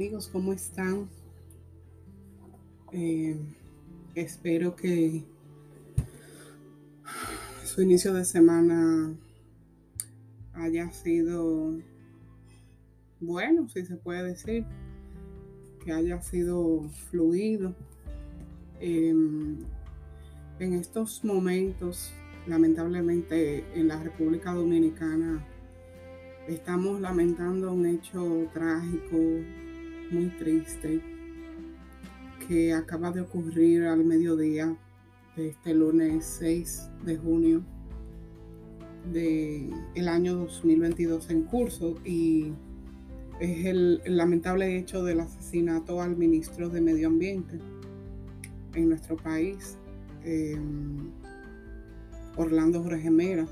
amigos, ¿cómo están? Eh, espero que su inicio de semana haya sido bueno, si se puede decir, que haya sido fluido. Em, en estos momentos, lamentablemente, en la República Dominicana, Estamos lamentando un hecho trágico, muy triste, que acaba de ocurrir al mediodía de este lunes 6 de junio del el año 2022 en curso y es el, lamentable hecho del asesinato al ministro de Medio Ambiente en nuestro país, em, Orlando Jorge Mera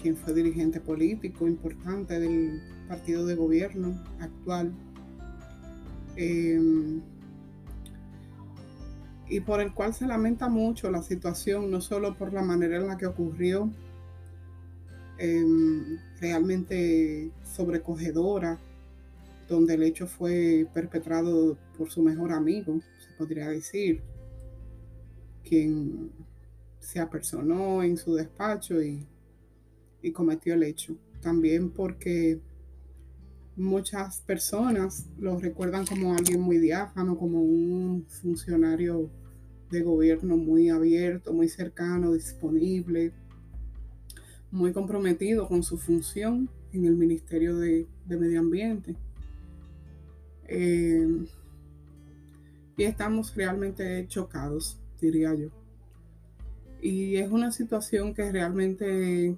quien fue dirigente político importante del partido de gobierno actual. Em, y por el cual se lamenta mucho la situación, no solo por la manera en la que ocurrió, em, realmente sobrecogedora, donde el hecho fue perpetrado por su mejor amigo, se podría decir, quien se apersonó en su despacho y y cometió el hecho. También porque muchas personas lo recuerdan como alguien muy diáfano, como un funcionario de gobierno muy abierto, muy cercano, disponible, muy comprometido con su función en el Ministerio de, Medio Ambiente. Eh, y estamos realmente chocados, diría yo. Y es una situación que realmente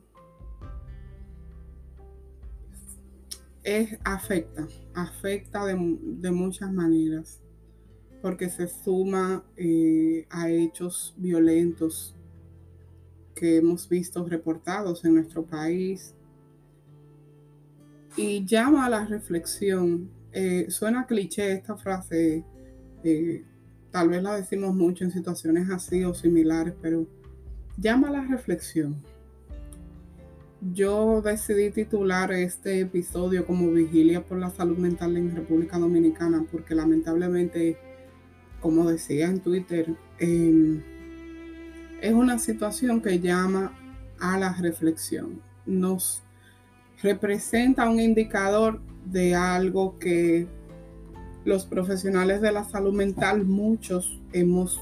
es, afecta, afecta de, muchas maneras, porque se suma eh, a hechos violentos que hemos visto reportados en nuestro país y llama a la reflexión. Eh, suena cliché esta frase, eh, tal vez la decimos mucho en situaciones así o similares, pero llama a la reflexión yo decidí titular este episodio como Vigilia por la Salud Mental en República Dominicana porque lamentablemente, como decía en Twitter, em, es una situación que llama a la reflexión. Nos representa un indicador de algo que los profesionales de la salud mental, muchos hemos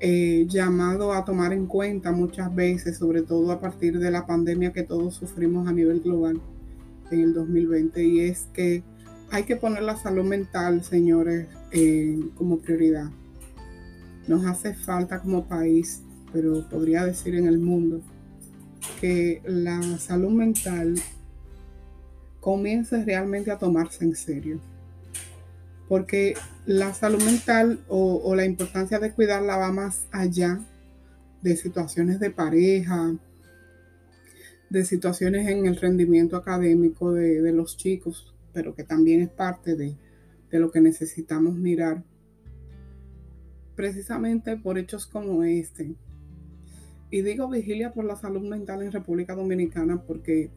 eh, llamado a tomar en cuenta muchas veces, sobre todo a partir de la pandemia que todos sufrimos a nivel global en el 2020, y es que hay que poner la salud mental, señores, eh, como prioridad. Nos hace falta como país, pero podría decir en el mundo, que la salud mental comience realmente a tomarse en serio porque la salud mental o, la importancia de cuidarla va más allá de situaciones de pareja, de situaciones en el rendimiento académico de, los chicos, pero que también es parte de, de lo que necesitamos mirar. Precisamente por hechos como este. Y digo vigilia por la salud mental en República Dominicana porque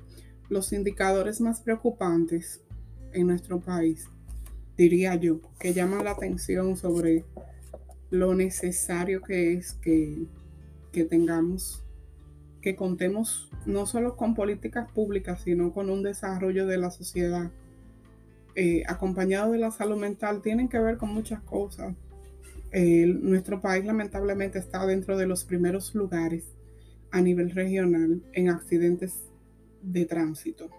los indicadores más preocupantes en nuestro país diría yo, que llama la atención sobre lo necesario que es que, tengamos, que contemos no solo con políticas públicas, sino con un desarrollo de la sociedad eh, acompañado de la salud mental, tienen que ver con muchas cosas. nuestro país lamentablemente está dentro de los primeros lugares a nivel regional en accidentes de tránsito.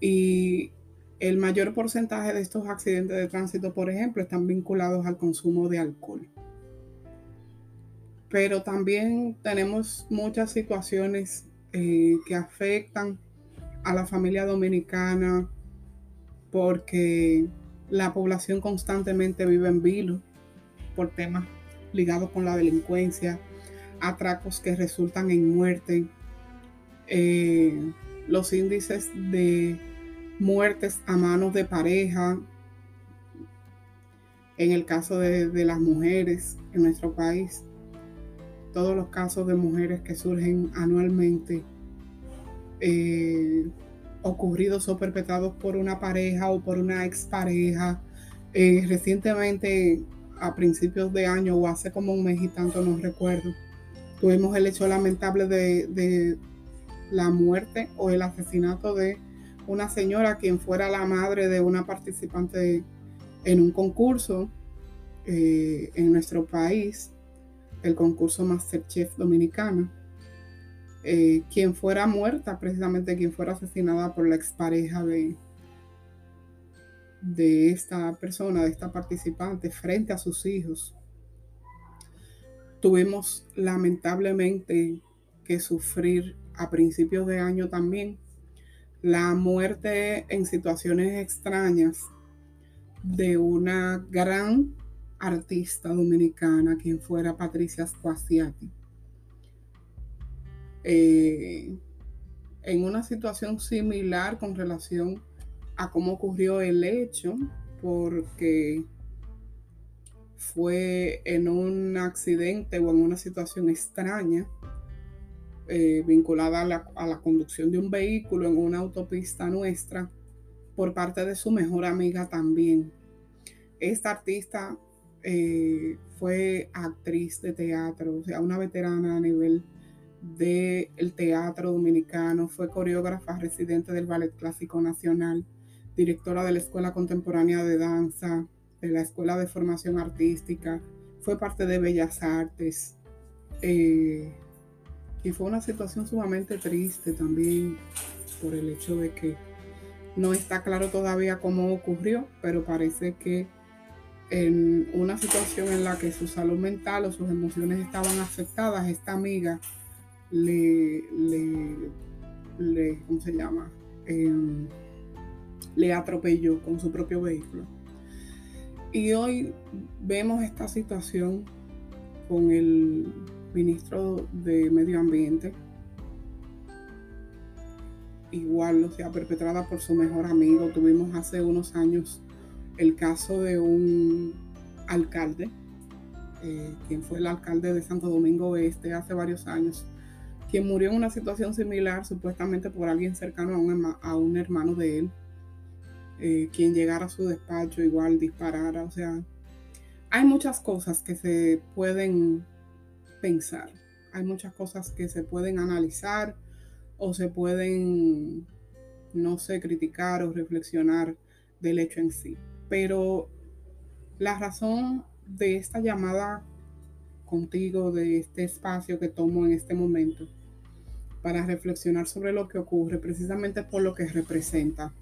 Y el mayor porcentaje de estos accidentes de tránsito, por ejemplo, están vinculados al consumo de alcohol. Pero también tenemos muchas situaciones eh, que afectan a la familia dominicana porque la población constantemente vive en vilo por temas ligados con la delincuencia, atracos que resultan en muerte, eh, los índices de muertes a manos de pareja, en el caso de, las mujeres en nuestro país, todos los casos de mujeres que surgen anualmente, eh, ocurridos o perpetrados por una pareja o por una expareja. Eh, recientemente, a principios de año o hace como un mes y tanto, no recuerdo, tuvimos el hecho lamentable de, la muerte o el asesinato de una señora quien fuera la madre de una participante en un concurso eh, en nuestro país, el concurso Masterchef Dominicana, eh, quien fuera muerta, precisamente quien fuera asesinada por la expareja de, de esta persona, de esta participante, frente a sus hijos. Tuvimos lamentablemente que sufrir a principios de año también la muerte en situaciones extrañas de una gran artista dominicana, quien fuera Patricia Squasiati. Eh, en una situación similar con relación a cómo ocurrió el hecho, porque fue en un accidente o en una situación extraña eh, vinculada a la, a la conducción de un vehículo en una autopista nuestra por parte de su mejor amiga también. Esta artista eh, fue actriz de teatro, o sea, una veterana a nivel del teatro dominicano, fue coreógrafa residente del Ballet Clásico Nacional, directora de la Escuela Contemporánea de Danza, de la Escuela de Formación Artística, fue parte de Bellas Artes. Eh, y fue una situación sumamente triste también por el hecho de que no está claro todavía cómo ocurrió, pero parece que en una situación en la que su salud mental o sus emociones estaban afectadas, esta amiga le, le, ¿cómo se llama? Em, le atropelló con su propio vehículo. Y hoy vemos esta situación con el ministro de Medio Ambiente, igual, o sea, perpetrada por su mejor amigo. Tuvimos hace unos años el caso de un alcalde, eh, quien fue el alcalde de Santo Domingo Este hace varios años, quien murió en una situación similar, supuestamente por alguien cercano a un, a un hermano de él, eh, quien llegara a su despacho igual disparara. O sea, hay muchas cosas que se pueden pensar, hay muchas cosas que se pueden analizar o se pueden, no sé, criticar o reflexionar del hecho en sí. Pero la razón de esta llamada contigo, de este espacio que tomo en este momento, para reflexionar sobre lo que ocurre, precisamente por lo que representa.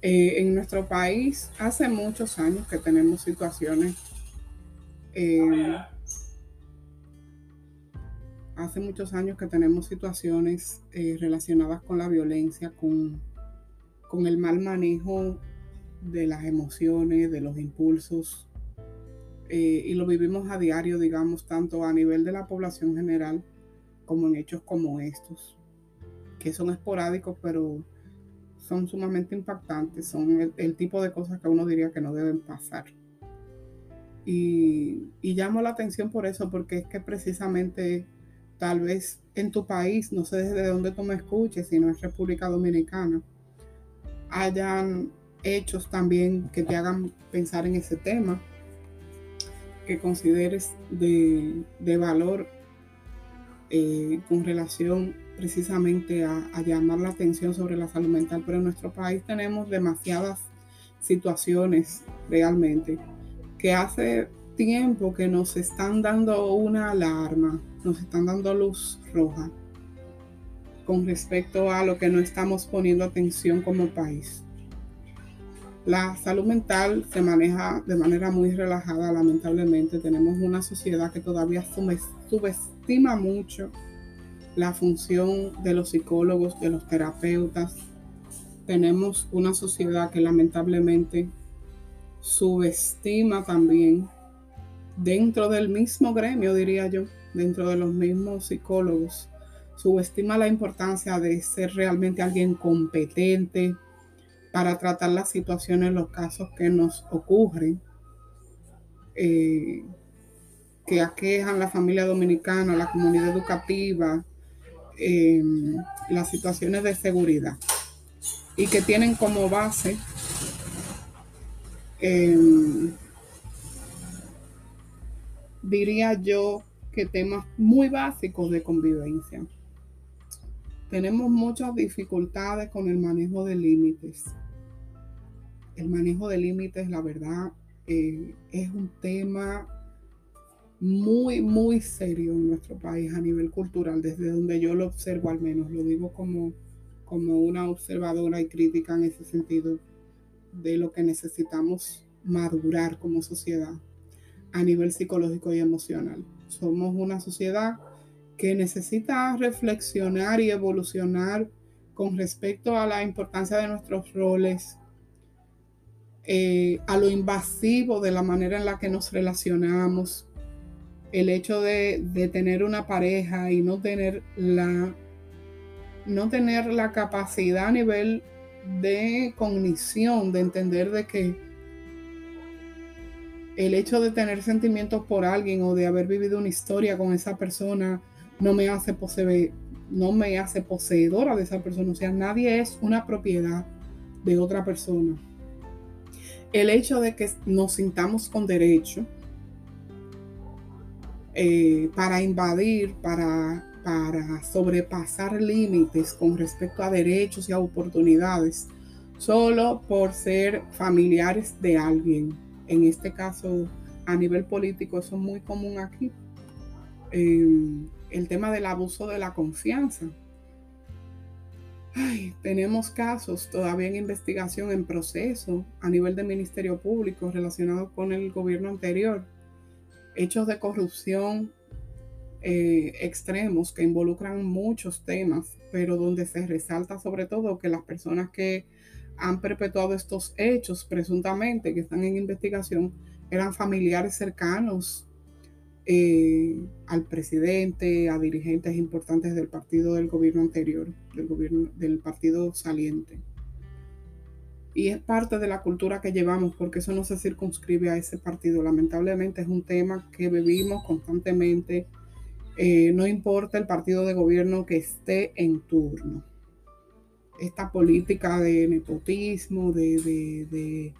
Eh, en nuestro país, hace muchos años que tenemos situaciones, eh, hace muchos años que tenemos situaciones eh, relacionadas con la violencia, con, con el mal manejo de las emociones, de los impulsos, eh, y lo vivimos a diario, digamos, tanto a nivel de la población general como en hechos como estos, que son esporádicos, pero son sumamente impactantes, son el, tipo de cosas que uno diría que no deben pasar. Y, y, llamo la atención por eso, porque es que precisamente tal vez en tu país, no sé desde dónde tú me escuches, si no es República Dominicana, hayan hechos también que te hagan pensar en ese tema, que consideres de, valor eh, con relación precisamente a, a, llamar la atención sobre la salud mental. Pero en nuestro país tenemos demasiadas situaciones realmente que hace tiempo que nos están dando una alarma, nos están dando luz roja con respecto a lo que no estamos poniendo atención como país. La salud mental se maneja de manera muy relajada, lamentablemente. Tenemos una sociedad que todavía subestima mucho la función de los psicólogos, de los terapeutas. Tenemos una sociedad que lamentablemente subestima también dentro del mismo gremio, diría yo, dentro de los mismos psicólogos, subestima la importancia de ser realmente alguien competente, para tratar las situaciones, los casos que nos ocurren, eh, que aquejan la familia dominicana, la comunidad educativa, em, las situaciones de seguridad. y que tienen como base em, diría yo que temas muy básicos de convivencia. Tenemos muchas dificultades con el manejo de límites. El manejo de límites, la verdad, eh, es un tema muy, muy serio en nuestro país a nivel cultural, desde donde yo lo observo al menos, lo digo como, como una observadora y crítica en ese sentido de lo que necesitamos madurar como sociedad a nivel psicológico y emocional. Somos una sociedad que necesita reflexionar y evolucionar con respecto a la importancia de nuestros roles, eh, a lo invasivo de la manera en la que nos relacionamos, el hecho de, de, tener una pareja y no tener la no tener la capacidad a nivel de cognición, de entender de que el hecho de tener sentimientos por alguien o de haber vivido una historia con esa persona no me hace poseer, no me hace poseedora de esa persona. O sea, nadie es una propiedad de otra persona. El hecho de que nos sintamos con derecho eh, para invadir, para, para sobrepasar límites con respecto a derechos y a oportunidades, solo por ser familiares de alguien en este caso a nivel político, eso es muy común aquí. Em, el tema del abuso de la confianza. tenemos casos todavía en investigación, en proceso a nivel del Ministerio Público relacionados con el gobierno anterior. Hechos de corrupción eh, extremos que involucran muchos temas, pero donde se resalta sobre todo que las personas que han perpetuado estos hechos presuntamente que están en investigación eran familiares cercanos eh, al presidente, a dirigentes importantes del partido del gobierno anterior, del gobierno del partido saliente. Y es parte de la cultura que llevamos, porque eso no se circunscribe a ese partido. Lamentablemente es un tema que vivimos constantemente. Eh, no importa el partido de gobierno que esté en turno esta política de nepotismo, de,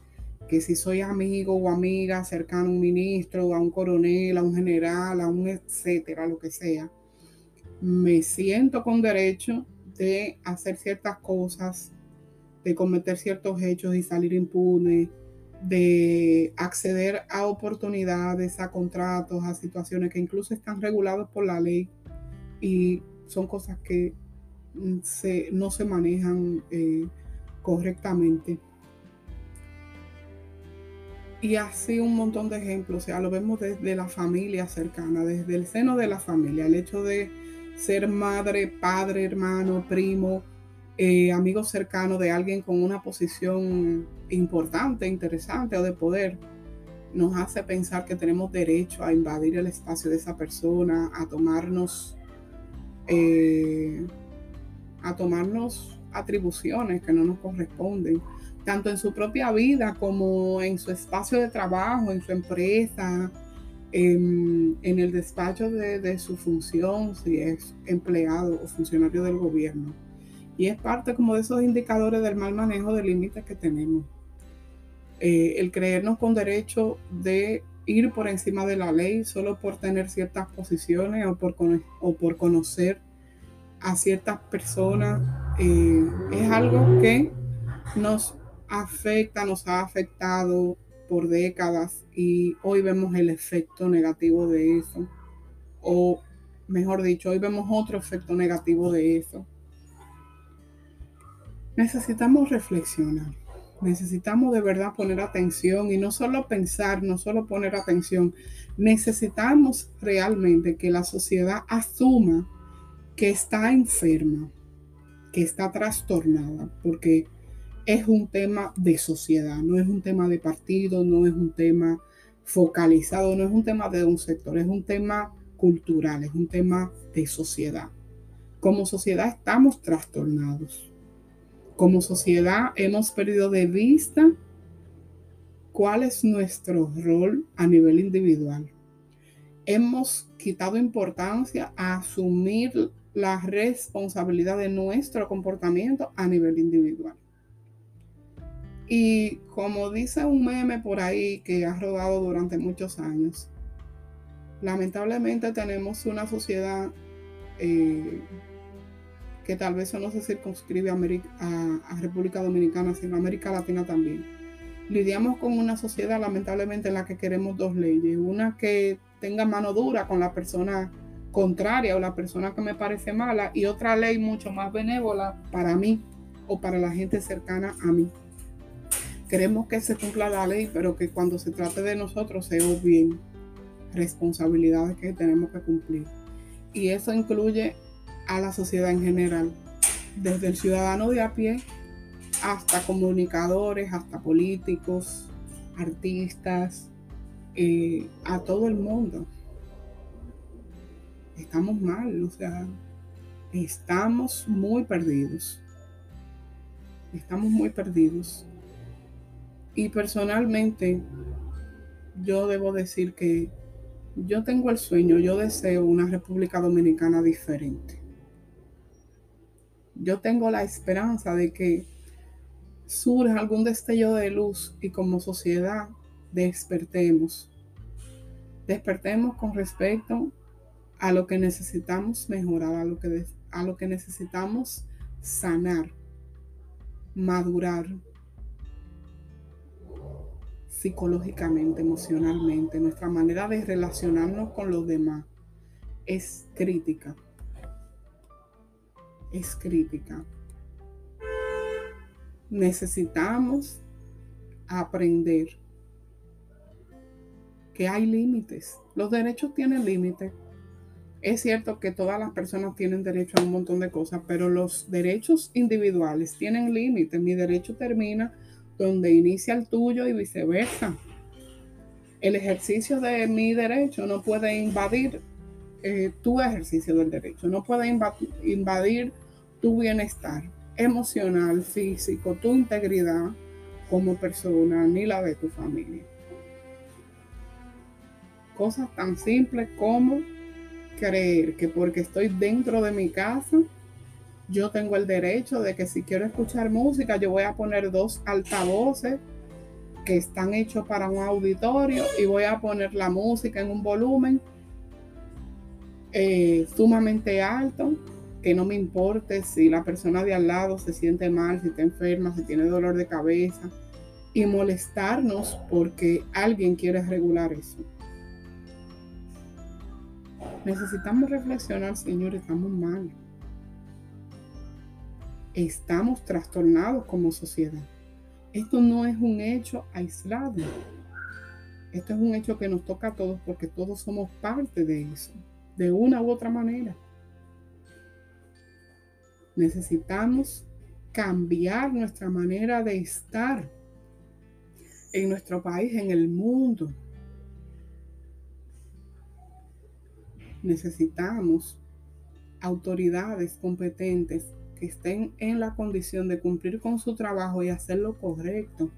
que si soy amigo o amiga cercano a un ministro, a un coronel, a un general, a un etcétera, lo que sea, me siento con derecho de hacer ciertas cosas, de cometer ciertos hechos y salir impune, de acceder a oportunidades, a contratos, a situaciones que incluso están regulados por la ley y son cosas que no se manejan eh, correctamente. Y así un montón de ejemplos, o sea, lo vemos desde la familia cercana, desde el seno de la familia, el hecho de ser madre, padre, hermano, primo, eh, amigo cercano de alguien con una posición importante, interesante o de poder, nos hace pensar que tenemos derecho a invadir el espacio de esa persona, a tomarnos eh, a tomarnos atribuciones que no nos corresponden, tanto en su propia vida como en su espacio de trabajo, en su empresa, en, el despacho de, su función, si es empleado o funcionario del gobierno. Y es parte como de esos indicadores del mal manejo de límites que tenemos. Eh, el creernos con derecho de ir por encima de la ley solo por tener ciertas posiciones o por, o por conocer a ciertas personas eh, es algo que nos afecta, nos ha afectado por décadas y hoy vemos el efecto negativo de eso. O mejor dicho, hoy vemos otro efecto negativo de eso. Necesitamos reflexionar. Necesitamos de verdad poner atención y no solo pensar, no solo poner atención. Necesitamos realmente que la sociedad asuma que está enferma, que está trastornada, porque es un tema de sociedad, no es un tema de partido, no es un tema focalizado, no es un tema de un sector, es un tema cultural, es un tema de sociedad. Como sociedad estamos trastornados. Como sociedad hemos perdido de vista cuál es nuestro rol a nivel individual. Hemos quitado importancia a asumir la responsabilidad de nuestro comportamiento a nivel individual. Y como dice un meme por ahí que ha rodado durante muchos años, lamentablemente tenemos una sociedad eh, que tal vez no se circunscribe a, a, República Dominicana, sino a América Latina también. Lidiamos con una sociedad lamentablemente en la que queremos dos leyes, una que tenga mano dura con la persona contraria o la persona que me parece mala y otra ley mucho más benévola para mí o para la gente cercana a mí. Queremos que se cumpla la ley, pero que cuando se trate de nosotros se bien responsabilidades que tenemos que cumplir. Y eso incluye a la sociedad en general, desde el ciudadano de a pie hasta comunicadores, hasta políticos, artistas, eh, a todo el mundo. Estamos mal, o sea, estamos muy perdidos. Estamos muy perdidos. Y personalmente, yo debo decir que yo tengo el sueño, yo deseo una República Dominicana diferente. Yo tengo la esperanza de que surja algún destello de luz y como sociedad despertemos. Despertemos con respecto a lo que necesitamos mejorar, a lo que, a lo que necesitamos sanar, madurar, psicológicamente, emocionalmente, nuestra manera de relacionarnos con los demás es crítica. Es crítica. Necesitamos aprender que hay límites. Los derechos tienen límites. Es cierto que todas las personas tienen derecho a un montón de cosas, pero los derechos individuales tienen límites. Mi derecho termina donde inicia el tuyo y viceversa. El ejercicio de mi derecho no puede invadir eh, tu ejercicio del derecho, no puede invadir tu bienestar emocional, físico, tu integridad como persona, ni la de tu familia. Cosas tan simples como creer que porque estoy dentro de mi casa, yo tengo el derecho de que si quiero escuchar música, yo voy a poner dos altavoces que están hechos para un auditorio y voy a poner la música en un volumen eh, sumamente alto, que no me importe si la persona de al lado se siente mal, si está enferma, si tiene dolor de cabeza, y molestarnos porque alguien quiere regular eso. Necesitamos reflexionar, Señor, estamos mal estamos trastornados como sociedad. Esto no es un hecho aislado. Esto es un hecho que nos toca a todos porque todos somos parte de eso, de una u otra manera. Necesitamos cambiar nuestra manera de estar en nuestro país, en el mundo. Necesitamos autoridades competentes estén en la condición de cumplir con su trabajo y hacer lo correcto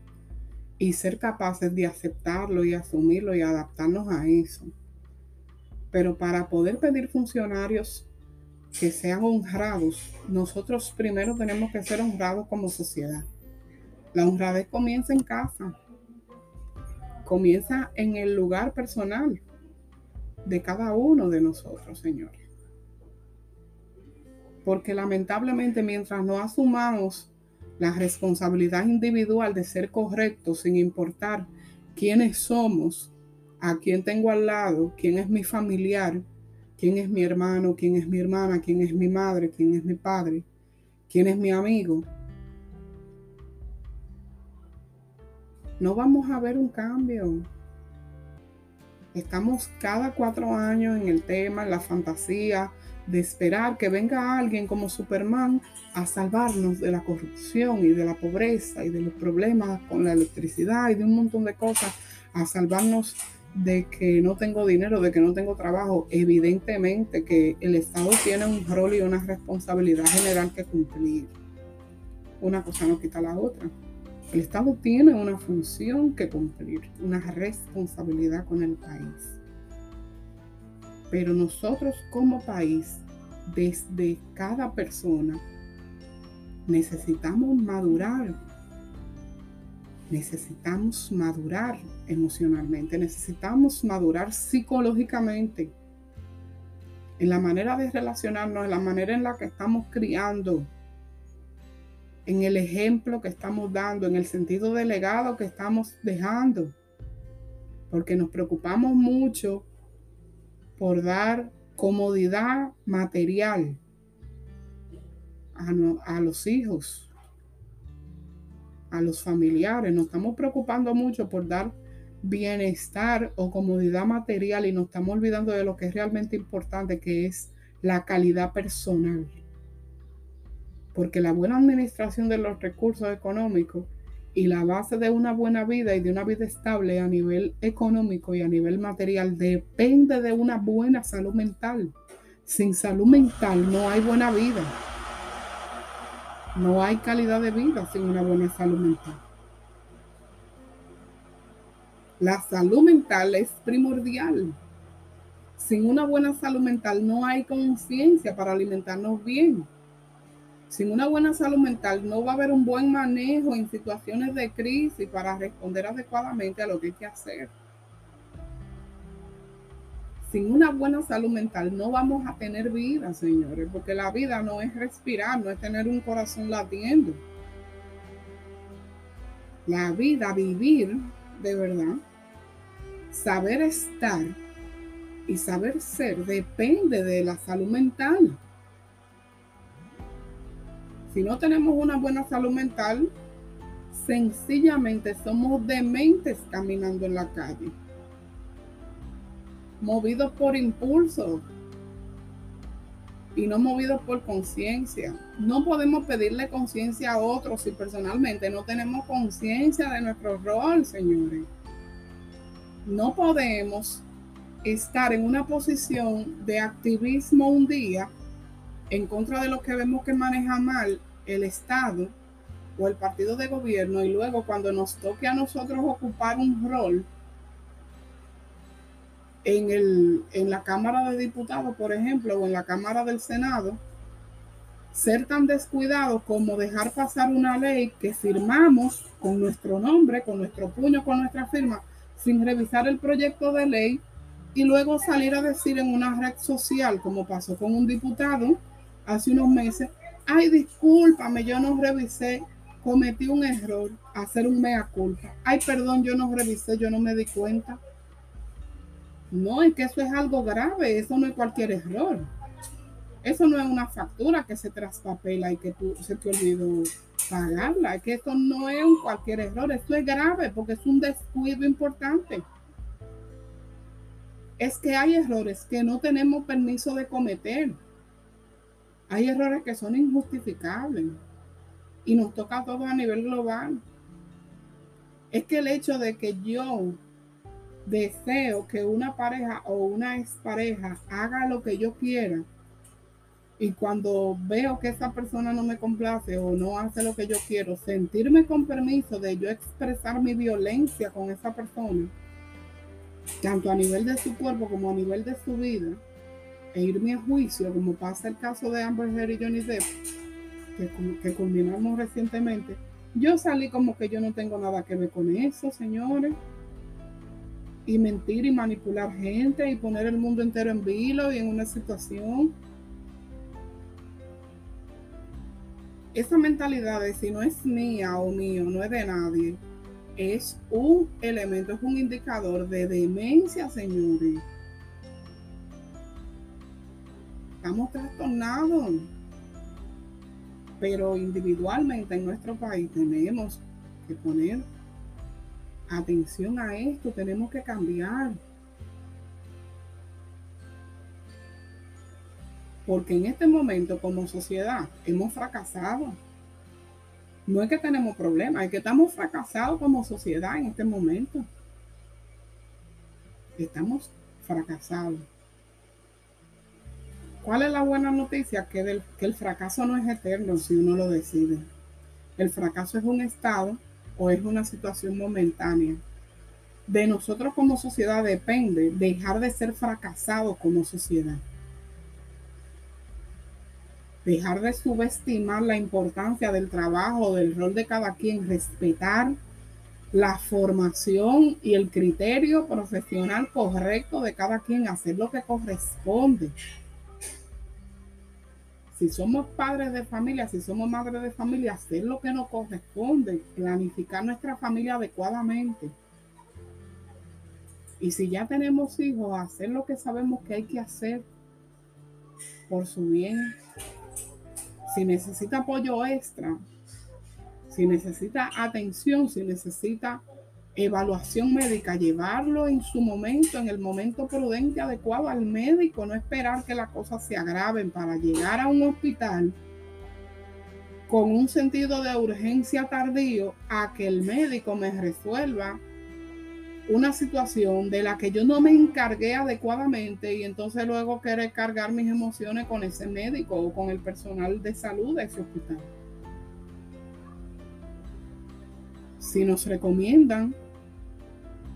y ser capaces de aceptarlo y asumirlo y adaptarnos a eso. Pero para poder pedir funcionarios que sean honrados, nosotros primero tenemos que ser honrados como sociedad. La honradez comienza en casa, comienza en el lugar personal de cada uno de nosotros, Señor. Porque lamentablemente mientras no asumamos la responsabilidad individual de ser correctos sin importar quiénes somos, a quién tengo al lado, quién es mi familiar, quién es mi hermano, quién es mi hermana, quién es mi madre, quién es mi padre, quién es mi amigo, no vamos a ver un cambio. Estamos cada cuatro años en el tema, en la fantasía, de esperar que venga alguien como Superman a salvarnos de la corrupción y de la pobreza y de los problemas con la electricidad y de un montón de cosas, a salvarnos de que no tengo dinero, de que no tengo trabajo. Evidentemente que el Estado tiene un rol y una responsabilidad general que cumplir. Una cosa no quita la otra. El Estado tiene una función que cumplir, una responsabilidad con el país. Pero nosotros como país, desde cada persona, necesitamos madurar necesitamos madurar emocionalmente, necesitamos madurar psicológicamente en la manera de relacionarnos, en la manera en la que estamos criando, en el ejemplo que estamos dando, en el sentido de legado que estamos dejando, porque nos preocupamos mucho por dar comodidad material a, los hijos, a los familiares. Nos estamos preocupando mucho por dar bienestar o comodidad material y nos estamos olvidando de lo que es realmente importante, que es la calidad personal. Porque la buena administración de los recursos económicos y la base de una buena vida y de una vida estable a nivel económico y a nivel material depende de una buena salud mental. Sin salud mental no hay buena vida. No hay calidad de vida sin una buena salud mental. La salud mental es primordial. Sin una buena salud mental no hay conciencia para alimentarnos bien. Sin una buena salud mental no va a haber un buen manejo en situaciones de crisis para responder adecuadamente a lo que hay que hacer. Sin una buena salud mental no vamos a tener vida, señores, porque la vida no es respirar, no es tener un corazón latiendo. La vida, vivir de verdad, saber estar y saber ser depende de la salud mental. Si no tenemos una buena salud mental, sencillamente somos dementes caminando en la calle, movidos por impulso y no movidos por conciencia. No podemos pedirle conciencia a otros si personalmente no tenemos conciencia de nuestro rol, señores. No podemos estar en una posición de activismo un día en contra de lo que vemos que maneja mal el Estado o el partido de gobierno y luego cuando nos toque a nosotros ocupar un rol en, el, en la Cámara de Diputados, por ejemplo, o en la Cámara del Senado, ser tan descuidados como dejar pasar una ley que firmamos con nuestro nombre, con nuestro puño, con nuestra firma, sin revisar el proyecto de ley y luego salir a decir en una red social, como pasó con un diputado, hace unos meses, ay, discúlpame, yo no revisé, cometí un error, hacer un mea culpa. Ay, perdón, yo no revisé, yo no me di cuenta. No, es que eso es algo grave, eso no es cualquier error. Eso no es una factura que se traspapela y que tú, se te olvidó pagarla. Es que eso no es un cualquier error, esto es grave porque es un descuido importante. Es que hay errores que no tenemos permiso de cometer. Hay errores que son injustificables y nos toca a todos a nivel global. Es que el hecho de que yo deseo que una pareja o una expareja haga lo que yo quiera y cuando veo que esa persona no me complace o no hace lo que yo quiero, sentirme con permiso de yo expresar mi violencia con esa persona, tanto a nivel de su cuerpo como a nivel de su vida, e irme a juicio, como pasa el caso de Amber Heard y Johnny Depp, que, que culminamos recientemente, yo salí como que yo no tengo nada que ver con eso, señores. Y mentir y manipular gente y poner el mundo entero en vilo y en una situación. Esa mentalidad de si no es mía o mío, no es de nadie, es un elemento, es un indicador de demencia, señores. Estamos trastornados. Pero individualmente en nuestro país tenemos que poner atención a esto, tenemos que cambiar. Porque en este momento como sociedad hemos fracasado. No es que tenemos problemas, es que estamos fracasados como sociedad en este momento. Estamos fracasados. ¿Cuál es la buena noticia? Que, que el fracaso no es eterno si uno lo decide. El fracaso es un estado o es una situación momentánea. De nosotros como sociedad depende dejar de ser fracasados como sociedad. Dejar de subestimar la importancia del trabajo, del rol de cada quien, respetar la formación y el criterio profesional correcto de cada quien, hacer lo que corresponde. Si somos padres de familia, si somos madres de familia, hacer lo que nos corresponde, planificar nuestra familia adecuadamente. Y si ya tenemos hijos, hacer lo que sabemos que hay que hacer por su bien. Si necesita apoyo extra, si necesita atención, si necesita evaluación médica, llevarlo en su momento, en el momento prudente, adecuado al médico, no esperar que las cosas se agraven para llegar a un hospital con un sentido de urgencia tardío a que el médico me resuelva una situación de la que yo no me encargué adecuadamente y entonces luego querer cargar mis emociones con ese médico o con el personal de salud de ese hospital. Si nos recomiendan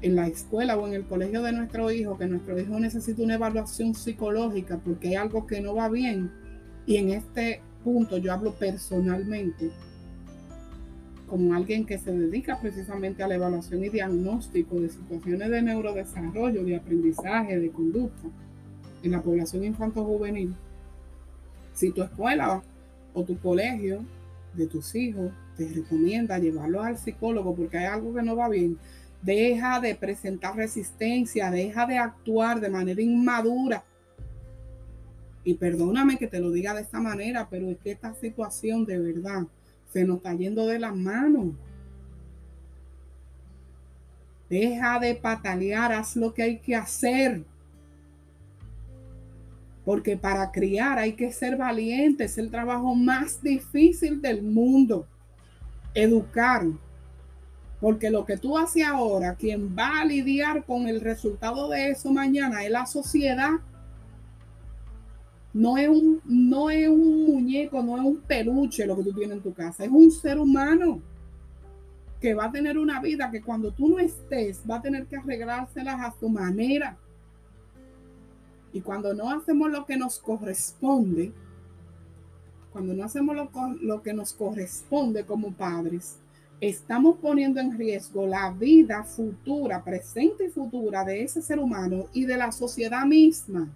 en la escuela o en el colegio de nuestro hijo que nuestro hijo necesita una evaluación psicológica porque hay algo que no va bien, y en este punto yo hablo personalmente, como alguien que se dedica precisamente a la evaluación y diagnóstico de situaciones de neurodesarrollo, de aprendizaje, de conducta en la población infanto-juvenil, si tu escuela o tu colegio de tus hijos te recomienda llevarlo al psicólogo porque hay algo que no va bien, deja de presentar resistencia, deja de actuar de manera inmadura. Y perdóname que te lo diga de esta manera, pero es que esta situación de verdad se nos está yendo de las manos. Deja de patalear, haz lo que hay que hacer. Porque para criar hay que ser valiente, es el trabajo más difícil del mundo. Educar. Porque lo que tú haces ahora, quien va a lidiar con el resultado de eso mañana es la sociedad no es, un, no es un muñeco, no es un peluche lo que tú tienes en tu casa, es un ser humano que va a tener una vida que cuando tú no estés va a tener que arreglárselas a su manera. Y cuando no hacemos lo que nos corresponde, cuando no hacemos lo, lo que nos corresponde como padres, estamos poniendo en riesgo la vida futura, presente y futura de ese ser humano y de la sociedad misma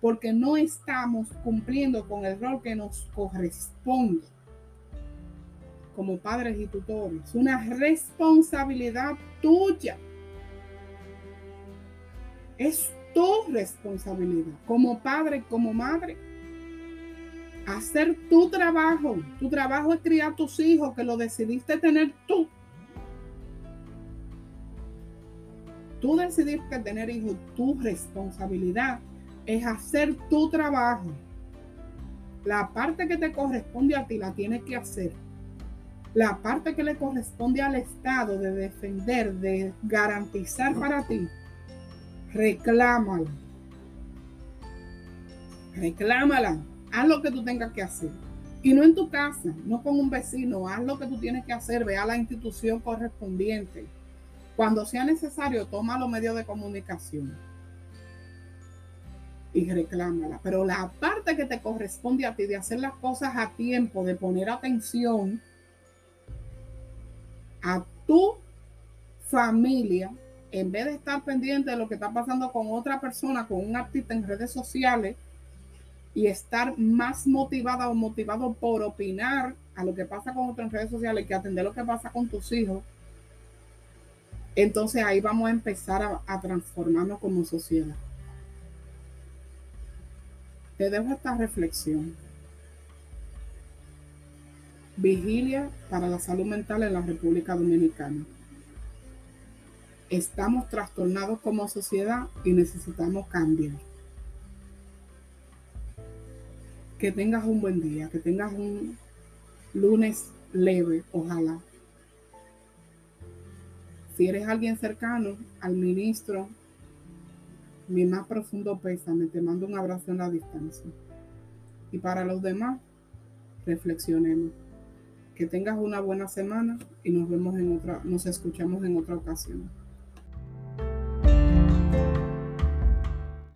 porque no estamos cumpliendo con el rol que nos corresponde como padres y tutores. Una responsabilidad tuya. Es tu responsabilidad como padre, como madre. Hacer tu trabajo. Tu trabajo es criar tus hijos que lo decidiste tener tú. Tú decidiste tener hijos, tu responsabilidad es hacer tu trabajo. La parte que te corresponde a ti la tienes que hacer. La parte que le corresponde al Estado de defender, de garantizar para ti, reclámala. Reclámala. Haz lo que tú tengas que hacer. Y no en tu casa, no con un vecino. Haz lo que tú tienes que hacer. Ve a la institución correspondiente. Cuando sea necesario, toma los medios de comunicación y reclámala. Pero la parte que te corresponde a ti de hacer las cosas a tiempo, de poner atención a tu familia, en vez de estar pendiente de lo que está pasando con otra persona, con un artista en redes sociales, y estar más motivada o motivado por opinar a lo que pasa con otras redes sociales que atender lo que pasa con tus hijos, entonces ahí vamos a empezar a, transformarnos como sociedad. Te dejo esta reflexión. Vigilia para la salud mental en la República Dominicana. Estamos trastornados como sociedad y necesitamos cambiar. Que tengas un buen día, que tengas un lunes leve, ojalá. Si eres alguien cercano al ministro mi más profundo pésame, te mando un abrazo en la distancia. Y para los demás, reflexionemos. Que tengas una buena semana y nos vemos en otra, nos escuchamos en otra ocasión.